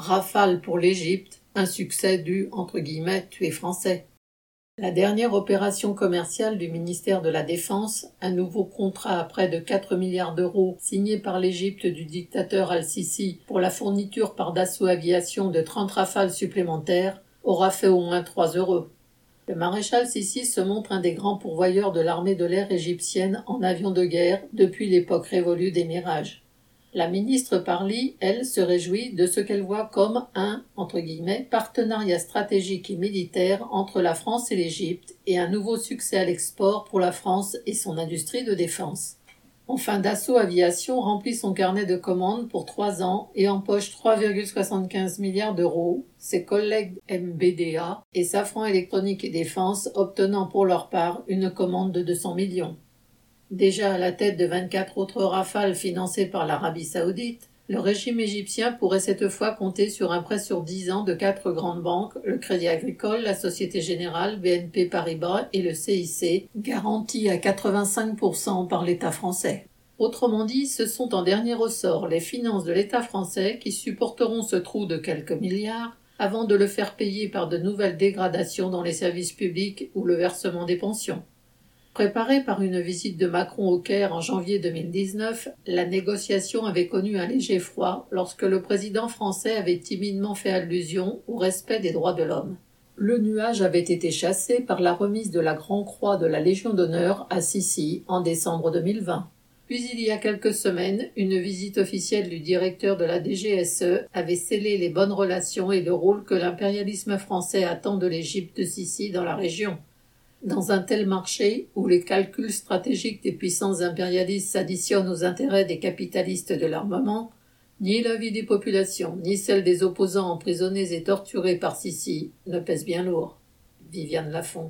Rafale pour l'Égypte, un succès du entre guillemets tué français. La dernière opération commerciale du ministère de la Défense, un nouveau contrat à près de 4 milliards d'euros signé par l'Égypte du dictateur Al-Sisi pour la fourniture par Dassault Aviation de 30 rafales supplémentaires, aura fait au moins 3 euros. Le maréchal Sisi se montre un des grands pourvoyeurs de l'armée de l'air égyptienne en avions de guerre depuis l'époque révolue des Mirages. La ministre Parly, elle, se réjouit de ce qu'elle voit comme un entre guillemets, partenariat stratégique et militaire entre la France et l'Égypte et un nouveau succès à l'export pour la France et son industrie de défense. Enfin, Dassault Aviation remplit son carnet de commandes pour trois ans et empoche 3,75 milliards d'euros, ses collègues MBDA et Safran Électronique et Défense obtenant pour leur part une commande de 200 millions. Déjà à la tête de 24 autres rafales financées par l'Arabie saoudite, le régime égyptien pourrait cette fois compter sur un prêt sur 10 ans de quatre grandes banques, le Crédit Agricole, la Société Générale, BNP Paribas et le CIC, garantis à 85% par l'État français. Autrement dit, ce sont en dernier ressort les finances de l'État français qui supporteront ce trou de quelques milliards avant de le faire payer par de nouvelles dégradations dans les services publics ou le versement des pensions. Préparée par une visite de Macron au Caire en janvier 2019, la négociation avait connu un léger froid lorsque le président français avait timidement fait allusion au respect des droits de l'homme. Le nuage avait été chassé par la remise de la Grand Croix de la Légion d'honneur à Sissi en décembre 2020. Puis il y a quelques semaines, une visite officielle du directeur de la DGSE avait scellé les bonnes relations et le rôle que l'impérialisme français attend de l'Égypte de Sissi dans la région. Dans un tel marché, où les calculs stratégiques des puissances impérialistes s'additionnent aux intérêts des capitalistes de l'armement, ni la vie des populations, ni celle des opposants emprisonnés et torturés par Sissi ne pèsent bien lourd. Viviane Lafont.